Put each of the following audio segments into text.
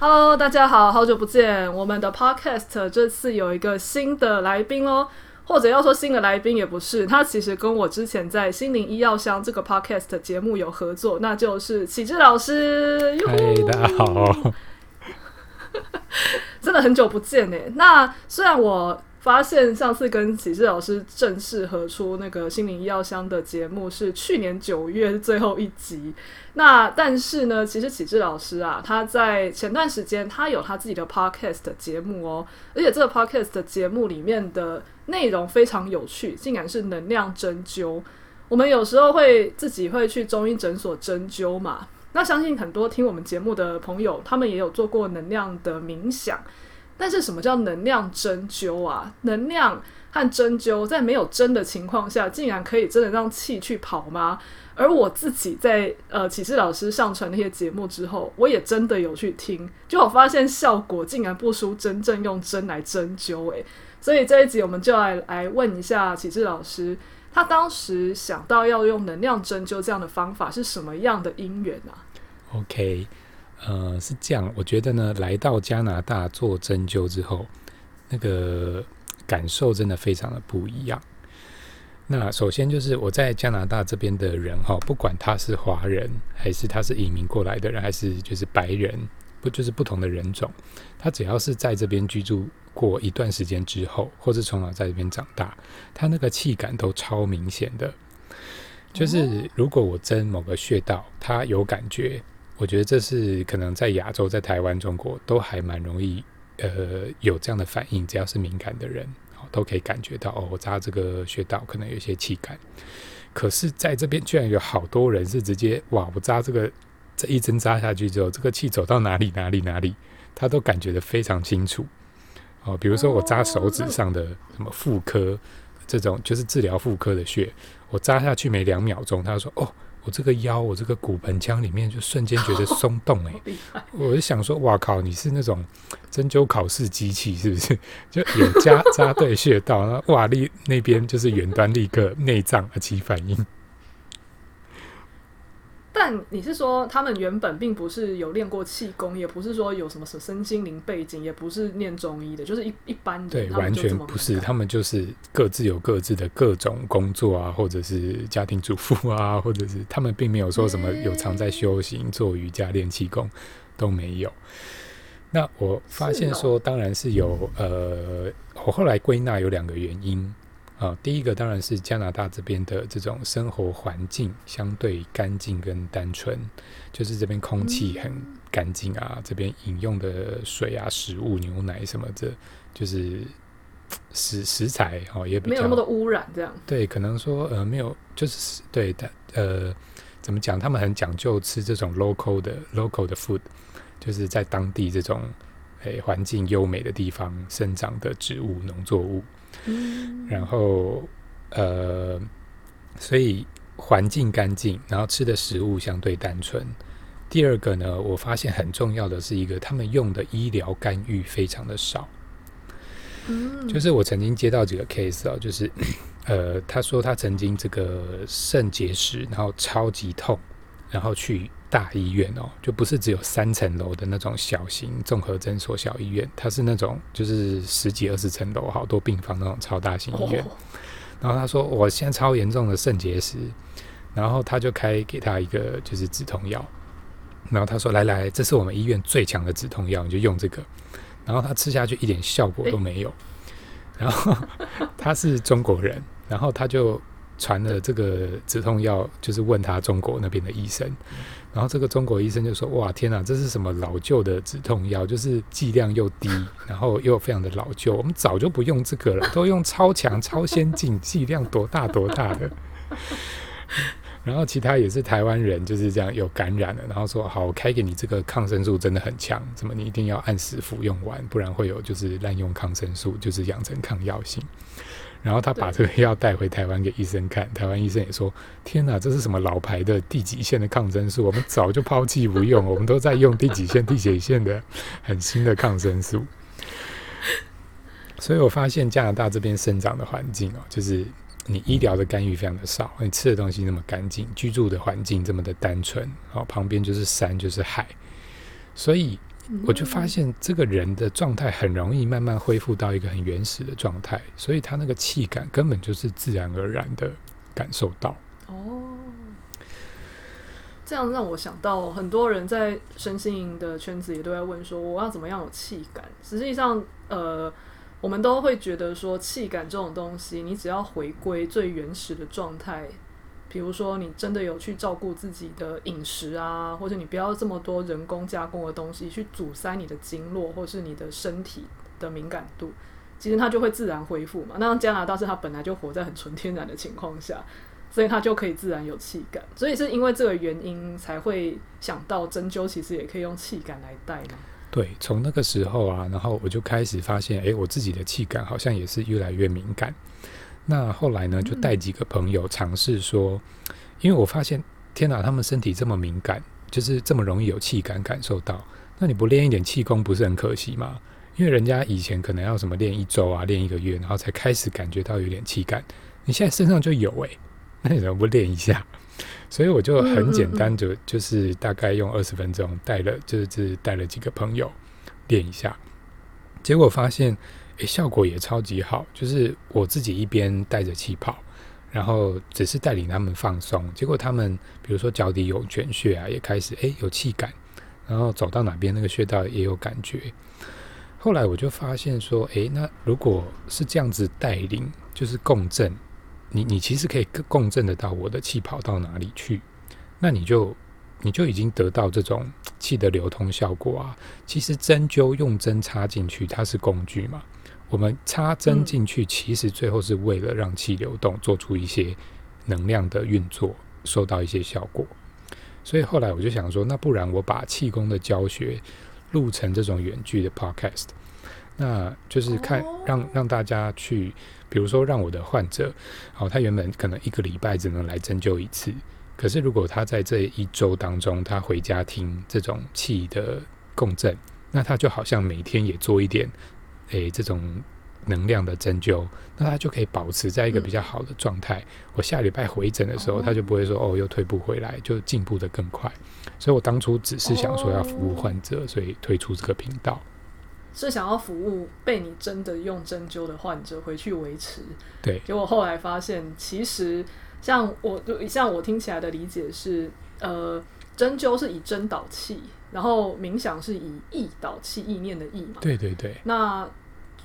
Hello，大家好，好久不见。我们的 Podcast 这次有一个新的来宾哦，或者要说新的来宾也不是，他其实跟我之前在心灵医药箱这个 Podcast 节目有合作，那就是启智老师。嗨，大家好，真的很久不见哎。那虽然我。发现上次跟启智老师正式合出那个心灵医药箱的节目是去年九月最后一集。那但是呢，其实启智老师啊，他在前段时间他有他自己的 podcast 节目哦，而且这个 podcast 的节目里面的内容非常有趣，竟然是能量针灸。我们有时候会自己会去中医诊所针灸嘛，那相信很多听我们节目的朋友，他们也有做过能量的冥想。但是什么叫能量针灸啊？能量和针灸在没有针的情况下，竟然可以真的让气去跑吗？而我自己在呃启智老师上传那些节目之后，我也真的有去听，就我发现效果竟然不输真正用针来针灸诶。所以这一集我们就来来问一下启智老师，他当时想到要用能量针灸这样的方法是什么样的因缘啊？OK。呃，是这样，我觉得呢，来到加拿大做针灸之后，那个感受真的非常的不一样。那首先就是我在加拿大这边的人哈，不管他是华人，还是他是移民过来的人，还是就是白人，不就是不同的人种，他只要是在这边居住过一段时间之后，或是从小在这边长大，他那个气感都超明显的。就是如果我针某个穴道，他有感觉。我觉得这是可能在亚洲、在台湾、中国都还蛮容易，呃，有这样的反应。只要是敏感的人，哦，都可以感觉到哦，我扎这个穴道可能有一些气感。可是在这边居然有好多人是直接哇，我扎这个这一针扎下去之后，这个气走到哪里哪里哪里，他都感觉得非常清楚。哦，比如说我扎手指上的什么妇科这种，就是治疗妇科的穴，我扎下去没两秒钟，他说哦。我这个腰，我这个骨盆腔里面就瞬间觉得松动哎、欸，我就想说，哇靠，你是那种针灸考试机器是不是？就有扎扎对穴道，那哇立那边就是远端立刻内脏起反应。但你是说，他们原本并不是有练过气功，也不是说有什么身心灵背景，也不是念中医的，就是一一般的。对，完全不是，他们就是各自有各自的各种工作啊，或者是家庭主妇啊，或者是他们并没有说什么有常在修行、做瑜伽、练气功都没有。那我发现说，当然是有呃，我后来归纳有两个原因。啊，第一个当然是加拿大这边的这种生活环境相对干净跟单纯，就是这边空气很干净啊，嗯、这边饮用的水啊、食物、牛奶什么的，就是食食材哦也比较没有那么多污染，这样。对，可能说呃没有，就是对的呃怎么讲，他们很讲究吃这种 local 的 local 的 food，就是在当地这种诶环境优美的地方生长的植物农作物。嗯，然后呃，所以环境干净，然后吃的食物相对单纯。第二个呢，我发现很重要的是一个，他们用的医疗干预非常的少。嗯，就是我曾经接到几个 case 啊，就是呃，他说他曾经这个肾结石，然后超级痛，然后去。大医院哦，就不是只有三层楼的那种小型综合诊所、小医院，它是那种就是十几二十层楼、好多病房那种超大型医院。哦、然后他说，我现在超严重的肾结石，然后他就开给他一个就是止痛药，然后他说，来来，这是我们医院最强的止痛药，你就用这个。然后他吃下去一点效果都没有。然后他是中国人，然后他就。传了这个止痛药，就是问他中国那边的医生，然后这个中国医生就说：“哇，天哪，这是什么老旧的止痛药？就是剂量又低，然后又非常的老旧，我们早就不用这个了，都用超强、超先进，剂量多大多大的。”然后其他也是台湾人，就是这样有感染了，然后说：“好，我开给你这个抗生素真的很强，怎么你一定要按时服用完，不然会有就是滥用抗生素，就是养成抗药性。”然后他把这个药带回台湾给医生看，台湾医生也说：“天哪，这是什么老牌的第几线的抗生素？我们早就抛弃不用，我们都在用第几线、第几线的很新的抗生素。”所以我发现加拿大这边生长的环境哦，就是你医疗的干预非常的少，你吃的东西那么干净，居住的环境这么的单纯，哦，旁边就是山就是海，所以我就发现这个人的状态很容易慢慢恢复到一个很原始的状态，所以他那个气感根本就是自然而然的感受到。哦，这样让我想到，很多人在身心灵的圈子也都在问说，我要怎么样有气感？实际上，呃，我们都会觉得说，气感这种东西，你只要回归最原始的状态。比如说，你真的有去照顾自己的饮食啊，或者你不要这么多人工加工的东西去阻塞你的经络，或是你的身体的敏感度，其实它就会自然恢复嘛。那加拿大是它本来就活在很纯天然的情况下，所以它就可以自然有气感。所以是因为这个原因才会想到针灸其实也可以用气感来带嘛。对，从那个时候啊，然后我就开始发现，哎，我自己的气感好像也是越来越敏感。那后来呢，就带几个朋友尝试说，因为我发现，天哪，他们身体这么敏感，就是这么容易有气感感受到。那你不练一点气功，不是很可惜吗？因为人家以前可能要什么练一周啊，练一个月，然后才开始感觉到有点气感。你现在身上就有诶、欸，那你怎么不练一下？所以我就很简单，就就是大概用二十分钟带了，就是带了几个朋友练一下，结果发现。诶，效果也超级好，就是我自己一边带着气泡，然后只是带领他们放松，结果他们比如说脚底有泉穴啊，也开始诶有气感，然后走到哪边那个穴道也有感觉。后来我就发现说，诶，那如果是这样子带领，就是共振，你你其实可以共振得到我的气跑到哪里去，那你就你就已经得到这种气的流通效果啊。其实针灸用针插进去，它是工具嘛。我们插针进去，其实最后是为了让气流动，做出一些能量的运作，收到一些效果。所以后来我就想说，那不然我把气功的教学录成这种远距的 podcast，那就是看让让大家去，比如说让我的患者，好，他原本可能一个礼拜只能来针灸一次，可是如果他在这一周当中，他回家听这种气的共振，那他就好像每天也做一点。诶，这种能量的针灸，那他就可以保持在一个比较好的状态。嗯、我下礼拜回诊的时候，他就不会说哦，又退步回来，就进步的更快。所以我当初只是想说要服务患者，所以推出这个频道，是想要服务被你真的用针灸的患者回去维持。对，结果后来发现，其实像我像我听起来的理解是，呃，针灸是以针导气。然后冥想是以意导气，意念的意嘛。对对对。那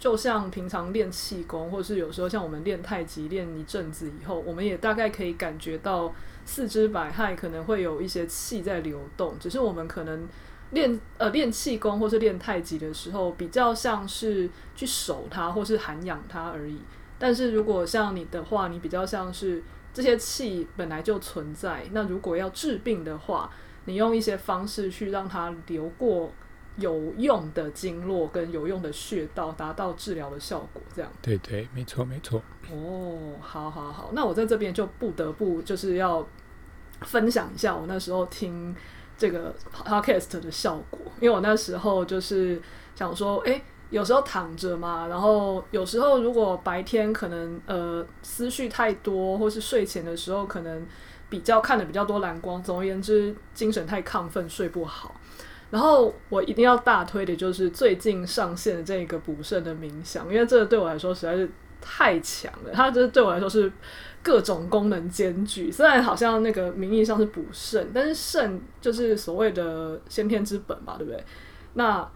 就像平常练气功，或者是有时候像我们练太极练一阵子以后，我们也大概可以感觉到四肢百骸可能会有一些气在流动。只是我们可能练呃练气功或是练太极的时候，比较像是去守它或是涵养它而已。但是如果像你的话，你比较像是这些气本来就存在。那如果要治病的话，你用一些方式去让它流过有用的经络跟有用的穴道，达到治疗的效果。这样对对，没错没错。哦，好好好，那我在这边就不得不就是要分享一下我那时候听这个 podcast 的效果，因为我那时候就是想说，哎，有时候躺着嘛，然后有时候如果白天可能呃思绪太多，或是睡前的时候可能。比较看的比较多蓝光，总而言之，精神太亢奋，睡不好。然后我一定要大推的就是最近上线的这个补肾的冥想，因为这个对我来说实在是太强了。它就是对我来说是各种功能兼具。虽然好像那个名义上是补肾，但是肾就是所谓的先天之本吧，对不对？那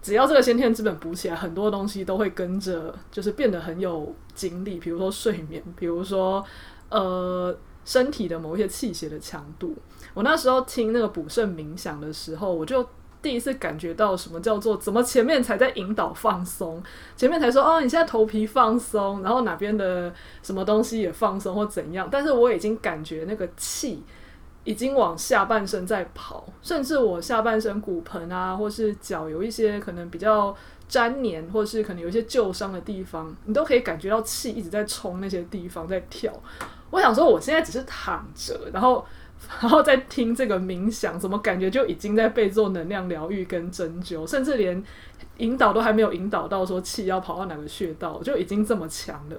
只要这个先天之本补起来，很多东西都会跟着，就是变得很有精力。比如说睡眠，比如说呃。身体的某一些气血的强度，我那时候听那个补肾冥想的时候，我就第一次感觉到什么叫做怎么前面才在引导放松，前面才说哦，你现在头皮放松，然后哪边的什么东西也放松或怎样，但是我已经感觉那个气已经往下半身在跑，甚至我下半身骨盆啊，或是脚有一些可能比较粘黏，或是可能有一些旧伤的地方，你都可以感觉到气一直在冲那些地方在跳。我想说，我现在只是躺着，然后，然后在听这个冥想，怎么感觉就已经在被做能量疗愈跟针灸，甚至连引导都还没有引导到说气要跑到哪个穴道，就已经这么强了。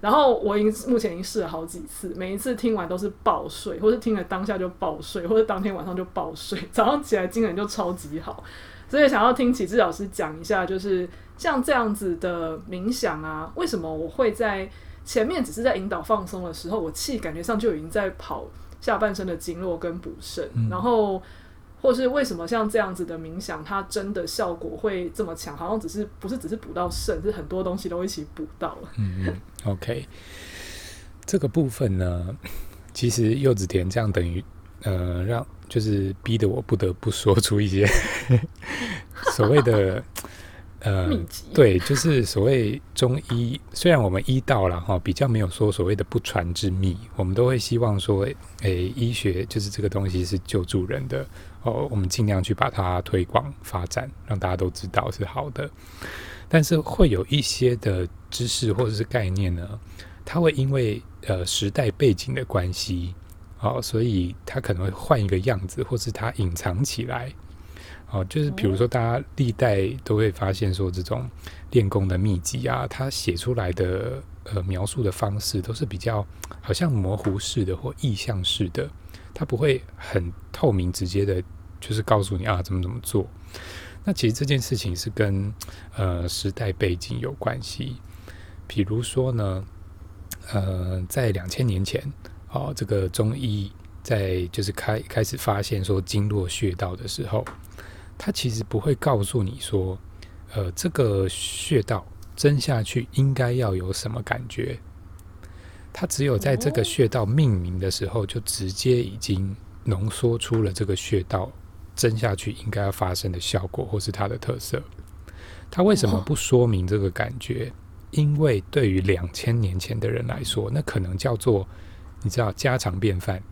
然后我已经目前已经试了好几次，每一次听完都是爆睡，或是听了当下就爆睡，或者当天晚上就爆睡，早上起来精神就超级好。所以想要听启智老师讲一下，就是像这样子的冥想啊，为什么我会在前面只是在引导放松的时候，我气感觉上就已经在跑下半身的经络跟补肾，嗯、然后。或是为什么像这样子的冥想，它真的效果会这么强？好像只是不是只是补到肾，是很多东西都一起补到了。嗯嗯，OK，这个部分呢，其实柚子甜这样等于呃，让就是逼得我不得不说出一些 所谓的。呃，对，就是所谓中医，虽然我们医道了哈，比较没有说所谓的不传之秘，我们都会希望说，诶，医学就是这个东西是救助人的哦，我们尽量去把它推广发展，让大家都知道是好的。但是会有一些的知识或者是概念呢，它会因为呃时代背景的关系，哦，所以它可能会换一个样子，或是它隐藏起来。哦，就是比如说，大家历代都会发现说，这种练功的秘籍啊，他写出来的呃描述的方式都是比较好像模糊式的或意象式的，它不会很透明直接的，就是告诉你啊怎么怎么做。那其实这件事情是跟呃时代背景有关系。比如说呢，呃，在两千年前，哦，这个中医在就是开开始发现说经络穴道的时候。他其实不会告诉你说，呃，这个穴道针下去应该要有什么感觉。他只有在这个穴道命名的时候，就直接已经浓缩出了这个穴道针下去应该要发生的效果，或是它的特色。他为什么不说明这个感觉？因为对于两千年前的人来说，那可能叫做你知道家常便饭。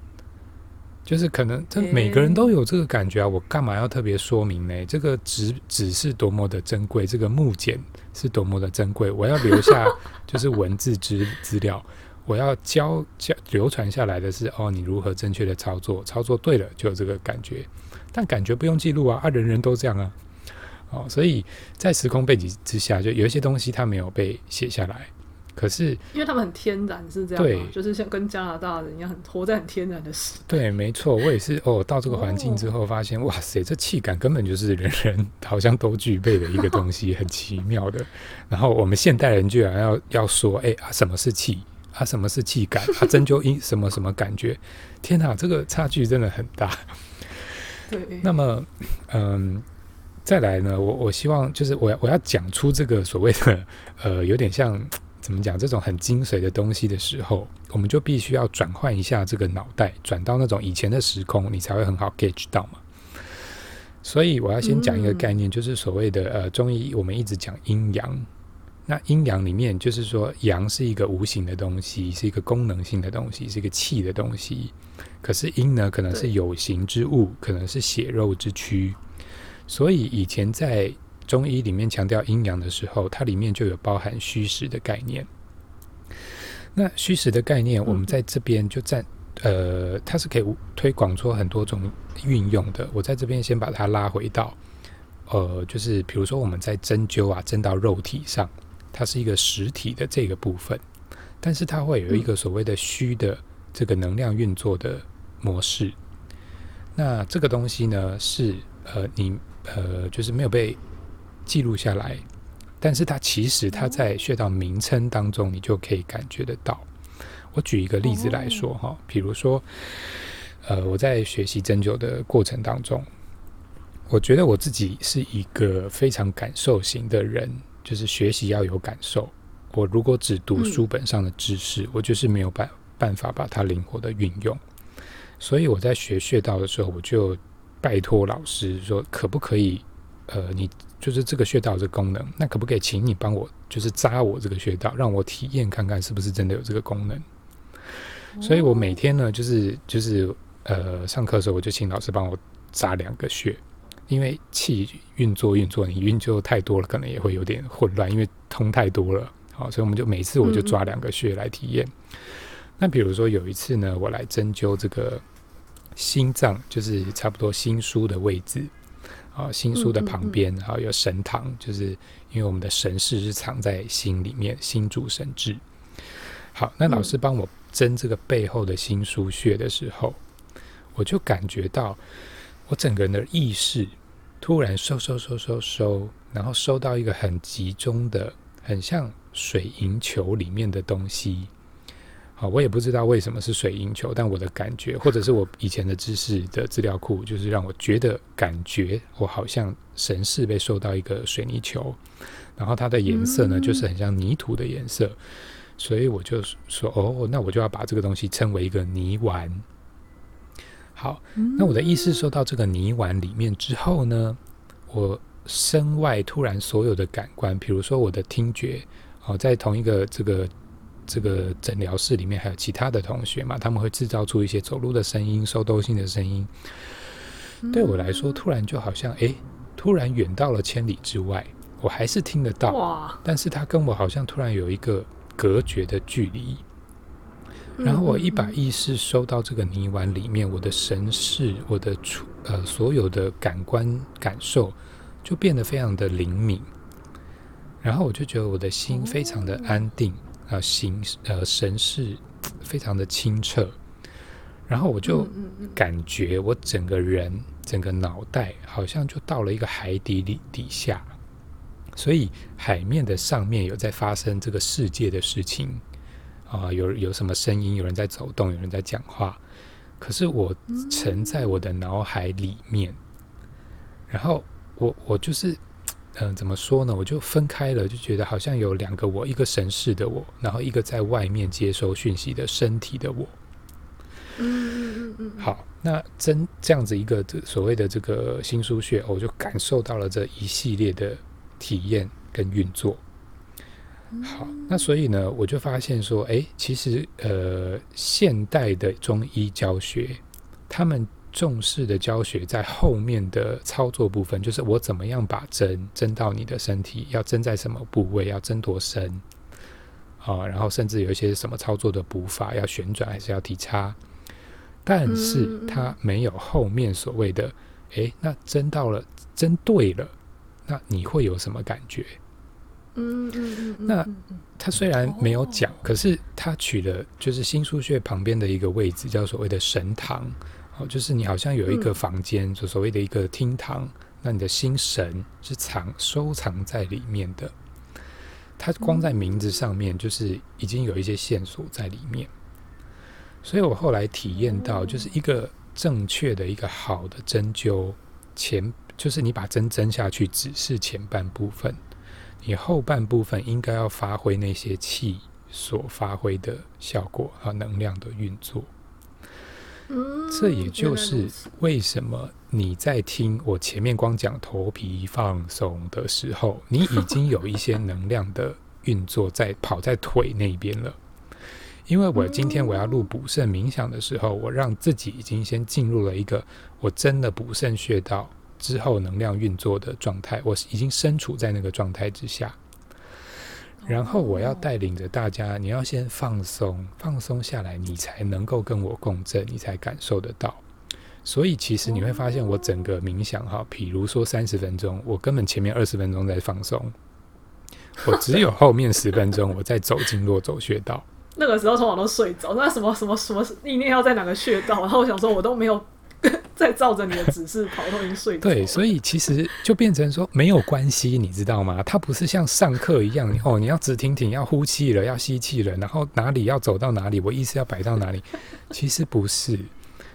就是可能，这每个人都有这个感觉啊！我干嘛要特别说明呢？这个纸纸是多么的珍贵，这个木简是多么的珍贵，我要留下就是文字资资料，我要教教流传下来的是哦，你如何正确的操作，操作对了就有这个感觉，但感觉不用记录啊，啊，人人都这样啊，哦，所以在时空背景之下，就有一些东西它没有被写下来。可是，因为他们很天然，是这样，对，就是像跟加拿大人一样，很活在很天然的时代。对，没错，我也是哦。到这个环境之后，发现、哦、哇塞，这气感根本就是人人好像都具备的一个东西，很奇妙的。然后我们现代人居然要要说，哎啊，什么是气啊？什么是气感啊？针灸音什么什么感觉？天哪，这个差距真的很大。对。那么，嗯，再来呢，我我希望就是我要我要讲出这个所谓的呃，有点像。怎么讲？这种很精髓的东西的时候，我们就必须要转换一下这个脑袋，转到那种以前的时空，你才会很好 get 到嘛。所以我要先讲一个概念，就是所谓的呃中医，我们一直讲阴阳。那阴阳里面，就是说阳是一个无形的东西，是一个功能性的东西，是一个气的东西。可是阴呢，可能是有形之物，可能是血肉之躯。所以以前在中医里面强调阴阳的时候，它里面就有包含虚实的概念。那虚实的概念，我们在这边就占，呃，它是可以推广出很多种运用的。我在这边先把它拉回到，呃，就是比如说我们在针灸啊，针到肉体上，它是一个实体的这个部分，但是它会有一个所谓的虚的这个能量运作的模式。那这个东西呢，是呃，你呃，就是没有被。记录下来，但是它其实它在穴道名称当中，你就可以感觉得到。我举一个例子来说哈，比如说，呃，我在学习针灸的过程当中，我觉得我自己是一个非常感受型的人，就是学习要有感受。我如果只读书本上的知识，我就是没有办办法把它灵活的运用。所以我在学穴道的时候，我就拜托老师说，可不可以？呃，你。就是这个穴道这个功能，那可不可以请你帮我，就是扎我这个穴道，让我体验看看是不是真的有这个功能？所以我每天呢，就是就是呃上课的时候，我就请老师帮我扎两个穴，因为气运作运作，你运作太多了，可能也会有点混乱，因为通太多了。好，所以我们就每次我就抓两个穴来体验。那比如说有一次呢，我来针灸这个心脏，就是差不多心俞的位置。啊，新书的旁边，然后有神堂，就是因为我们的神事是藏在心里面，心主神志。好，那老师帮我针这个背后的心俞穴的时候，我就感觉到我整个人的意识突然收收收收收，然后收到一个很集中的，很像水银球里面的东西。好，我也不知道为什么是水银球，但我的感觉，或者是我以前的知识的资料库，就是让我觉得感觉我好像神似被收到一个水泥球，然后它的颜色呢，就是很像泥土的颜色，所以我就说，哦，那我就要把这个东西称为一个泥丸。好，那我的意识收到这个泥丸里面之后呢，我身外突然所有的感官，比如说我的听觉，哦，在同一个这个。这个诊疗室里面还有其他的同学嘛？他们会制造出一些走路的声音、收东西的声音。对我来说，突然就好像哎，突然远到了千里之外，我还是听得到。哇！但是他跟我好像突然有一个隔绝的距离。然后我一把意识收到这个泥丸里面，我的神识、我的呃所有的感官感受就变得非常的灵敏。然后我就觉得我的心非常的安定。啊，形呃神识非常的清澈，然后我就感觉我整个人整个脑袋好像就到了一个海底里底下，所以海面的上面有在发生这个世界的事情啊，有有什么声音，有人在走动，有人在讲话，可是我沉在我的脑海里面，然后我我就是。嗯，怎么说呢？我就分开了，就觉得好像有两个我，一个神似的我，然后一个在外面接收讯息的身体的我。嗯嗯嗯。好，那真这样子一个所谓的这个新书穴，我就感受到了这一系列的体验跟运作。好，那所以呢，我就发现说，哎，其实呃，现代的中医教学，他们。重视的教学在后面的操作部分，就是我怎么样把针针到你的身体，要针在什么部位，要针多深啊？然后甚至有一些什么操作的补法，要旋转还是要提插？但是它没有后面所谓的，诶，那针到了，针对了，那你会有什么感觉？嗯嗯嗯。那他虽然没有讲，可是他取了就是心俞穴旁边的一个位置，叫所谓的神堂。哦，就是你好像有一个房间，就所谓的一个厅堂，那你的心神是藏收藏在里面的。它光在名字上面，就是已经有一些线索在里面。所以我后来体验到，就是一个正确的一个好的针灸前，就是你把针针下去，只是前半部分，你后半部分应该要发挥那些气所发挥的效果和能量的运作。这也就是为什么你在听我前面光讲头皮放松的时候，你已经有一些能量的运作在跑在腿那边了。因为我今天我要录补肾冥想的时候，我让自己已经先进入了一个我真的补肾穴道之后能量运作的状态，我已经身处在那个状态之下。然后我要带领着大家，你要先放松，放松下来，你才能够跟我共振，你才感受得到。所以其实你会发现，我整个冥想哈，比如说三十分钟，我根本前面二十分钟在放松，我只有后面十分钟我在走经络、走穴道。那个时候通常都睡着，那什么什么什么意念要在哪个穴道？然后我想说，我都没有。在照着你的指示跑，都已经睡。对，所以其实就变成说没有关系，你知道吗？它不是像上课一样，哦，你要直挺挺，要呼气了，要吸气了，然后哪里要走到哪里，我意识要摆到哪里。其实不是，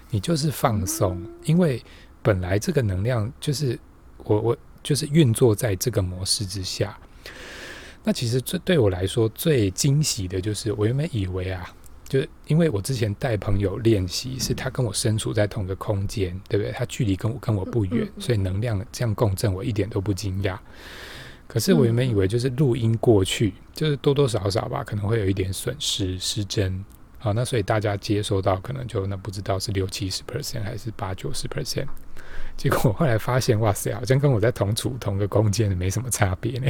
你就是放松，因为本来这个能量就是我我就是运作在这个模式之下。那其实这对我来说最惊喜的就是，我原本以为啊。就因为我之前带朋友练习，是他跟我身处在同个空间，对不对？他距离跟我跟我不远，所以能量这样共振，我一点都不惊讶。可是我原本以为就是录音过去，就是多多少少吧，可能会有一点损失失真。好，那所以大家接收到可能就那不知道是六七十 percent 还是八九十 percent。结果我后来发现，哇塞，好像跟我在同处同个空间没什么差别呢。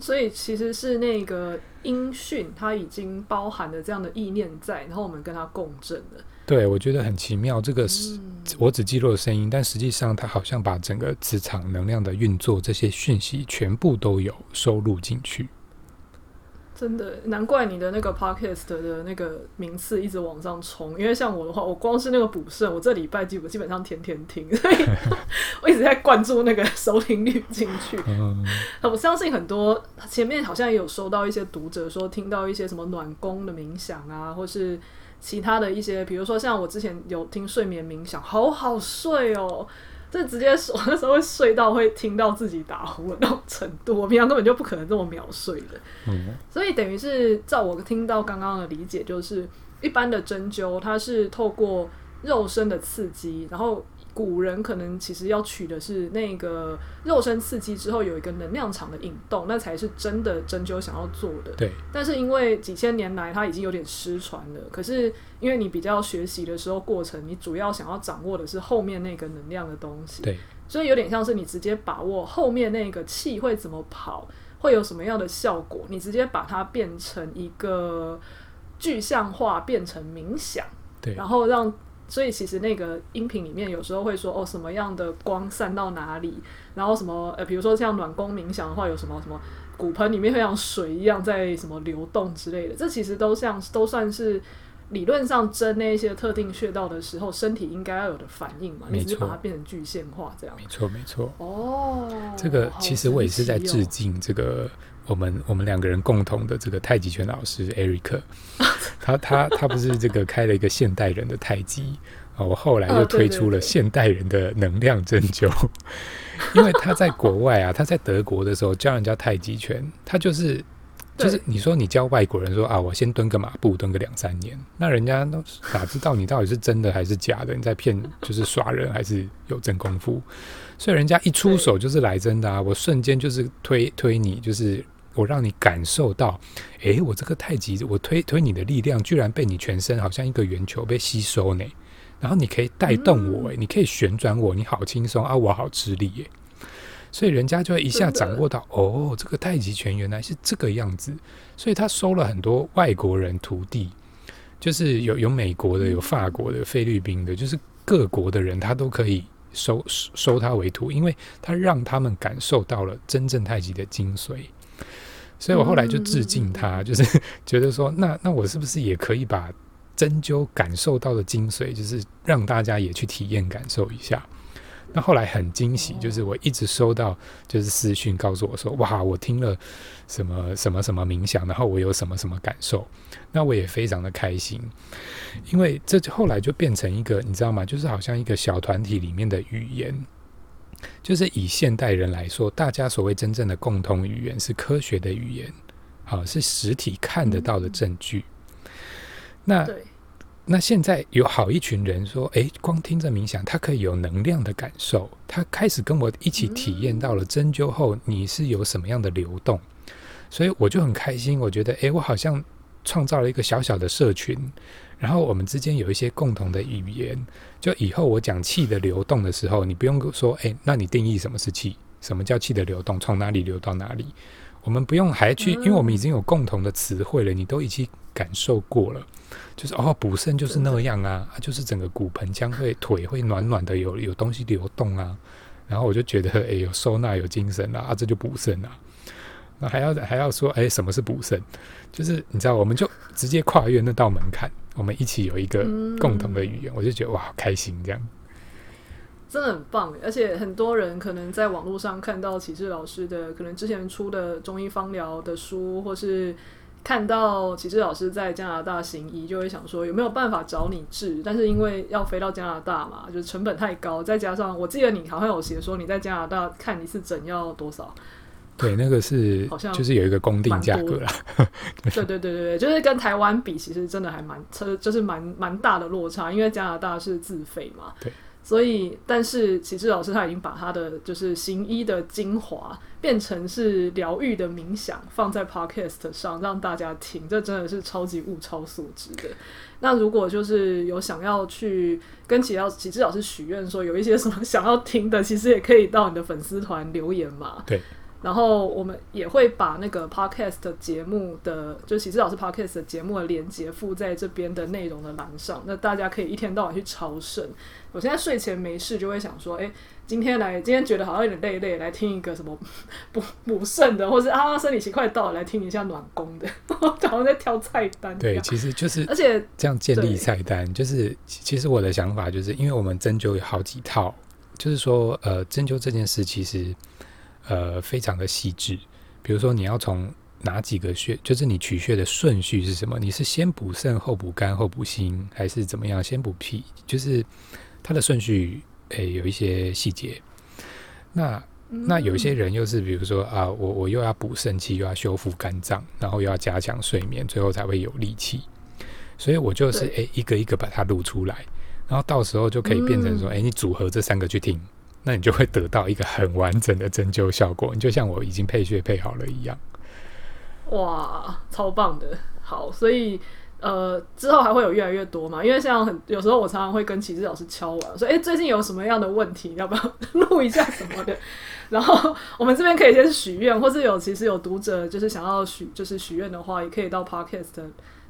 所以其实是那个音讯，它已经包含了这样的意念在，然后我们跟它共振了。对，我觉得很奇妙。这个是我只记录了声音，但实际上它好像把整个磁场能量的运作这些讯息全部都有收录进去。真的难怪你的那个 podcast 的那个名次一直往上冲，因为像我的话，我光是那个补肾，我这礼拜基本基本上天天听，所以我一直在灌注那个收听率进去。我相信很多前面好像也有收到一些读者说，听到一些什么暖宫的冥想啊，或是其他的一些，比如说像我之前有听睡眠冥想，好好睡哦。就直接我那时候会睡到会听到自己打呼的那种程度，我平常根本就不可能这么秒睡的。嗯，所以等于是照我听到刚刚的理解，就是一般的针灸它是透过肉身的刺激，然后。古人可能其实要取的是那个肉身刺激之后有一个能量场的引动，那才是真的针灸想要做的。对。但是因为几千年来它已经有点失传了，可是因为你比较学习的时候过程，你主要想要掌握的是后面那个能量的东西。对。所以有点像是你直接把握后面那个气会怎么跑，会有什么样的效果，你直接把它变成一个具象化，变成冥想。对。然后让。所以其实那个音频里面有时候会说哦，什么样的光散到哪里，然后什么呃，比如说像暖宫冥想的话，有什么什么骨盆里面会像水一样在什么流动之类的，这其实都像都算是理论上针那些特定穴道的时候，身体应该要有的反应嘛，你只是把它变成具象化这样。没错没错。哦，这个其实我也是在致敬这个我们我们两个人共同的这个太极拳老师 Eric。他他他不是这个开了一个现代人的太极啊，我后来又推出了现代人的能量针灸，因为他在国外啊，他在德国的时候教人家太极拳，他就是就是你说你教外国人说啊，我先蹲个马步蹲个两三年，那人家都哪知道你到底是真的还是假的？你在骗就是耍人还是有真功夫？所以人家一出手就是来真的啊，我瞬间就是推推你就是。我让你感受到，诶，我这个太极，我推推你的力量，居然被你全身好像一个圆球被吸收呢。然后你可以带动我，诶，你可以旋转我，你好轻松啊，我好吃力耶。所以人家就会一下掌握到，哦，这个太极拳原来是这个样子。所以他收了很多外国人徒弟，就是有有美国的，有法国的，菲律宾的，就是各国的人，他都可以收收他为徒，因为他让他们感受到了真正太极的精髓。所以我后来就致敬他，就是 觉得说，那那我是不是也可以把针灸感受到的精髓，就是让大家也去体验感受一下。那后来很惊喜，就是我一直收到就是私讯告诉我说，哇，我听了什么什么什么冥想，然后我有什么什么感受，那我也非常的开心，因为这后来就变成一个，你知道吗？就是好像一个小团体里面的语言。就是以现代人来说，大家所谓真正的共同语言是科学的语言，好，是实体看得到的证据。嗯、那那现在有好一群人说，诶，光听着冥想，他可以有能量的感受。他开始跟我一起体验到了针灸后，你是有什么样的流动，所以我就很开心。我觉得，诶，我好像创造了一个小小的社群。然后我们之间有一些共同的语言，就以后我讲气的流动的时候，你不用说，哎，那你定义什么是气？什么叫气的流动？从哪里流到哪里？我们不用还去，因为我们已经有共同的词汇了，你都已经感受过了，就是哦，补肾就是那样啊，啊，就是整个骨盆将会腿会暖暖的，有有东西流动啊，然后我就觉得，哎，有收纳有精神了啊，这就补肾啊。那还要还要说，哎，什么是补肾？就是你知道，我们就直接跨越那道门槛。我们一起有一个共同的语言，嗯、我就觉得哇，好开心这样，真的很棒。而且很多人可能在网络上看到启志老师的，可能之前出的中医方疗的书，或是看到启志老师在加拿大行医，就会想说有没有办法找你治？但是因为要飞到加拿大嘛，就是成本太高，再加上我记得你好像有写说你在加拿大看一次诊要多少。对，那个是好像就是有一个公定价格啦。对对对对对，就是跟台湾比，其实真的还蛮车，就是蛮蛮大的落差。因为加拿大是自费嘛，对，所以但是启志老师他已经把他的就是行医的精华变成是疗愈的冥想，放在 Podcast 上让大家听，这真的是超级物超所值的。那如果就是有想要去跟启耀启志老师许愿，说有一些什么想要听的，其实也可以到你的粉丝团留言嘛。对。然后我们也会把那个 podcast 节目的，就启志老师 podcast 节目的连接附在这边的内容的栏上，那大家可以一天到晚去朝圣。我现在睡前没事就会想说，哎，今天来，今天觉得好像有点累累，来听一个什么 补补肾的，或是啊生理期快到了，来听一下暖宫的，好像在挑菜单。对，其实就是而且这样建立菜单，就是其实我的想法就是，因为我们针灸有好几套，就是说呃针灸这件事其实呃非常的细致，比如说你要从哪几个穴，就是你取穴的顺序是什么？你是先补肾后补肝后补心，还是怎么样？先补脾，就是它的顺序。诶，有一些细节。那那有些人又是，比如说啊，我我又要补肾气，又要修复肝脏，然后又要加强睡眠，最后才会有力气。所以我就是诶，一个一个把它录出来，然后到时候就可以变成说，诶，你组合这三个去听，那你就会得到一个很完整的针灸效果。你就像我已经配穴配好了一样。哇，超棒的！好，所以。呃，之后还会有越来越多嘛？因为像很有时候，我常常会跟启志老师敲完，说：“哎、最近有什么样的问题，要不要 录一下什么的？”然后我们这边可以先许愿，或是有其实有读者就是想要许就是许愿的话，也可以到 Podcast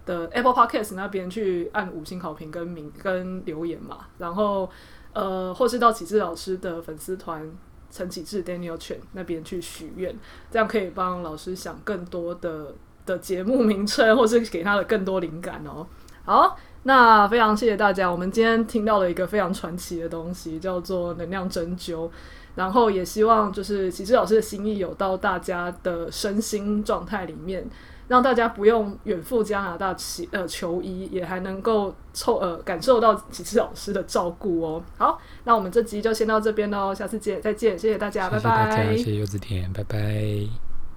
的 Apple Podcast 那边去按五星好评跟名跟留言嘛。然后呃，或是到启志老师的粉丝团陈启志 Daniel Chen 那边去许愿，这样可以帮老师想更多的。的节目名称，或是给他的更多灵感哦。好，那非常谢谢大家。我们今天听到了一个非常传奇的东西，叫做能量针灸。然后也希望就是启志老师的心意有到大家的身心状态里面，让大家不用远赴加拿大求呃求医，也还能够凑呃感受到启志老师的照顾哦。好，那我们这集就先到这边喽，下次见，再见，谢谢大家，谢谢大家，拜拜，谢谢柚子甜，拜拜。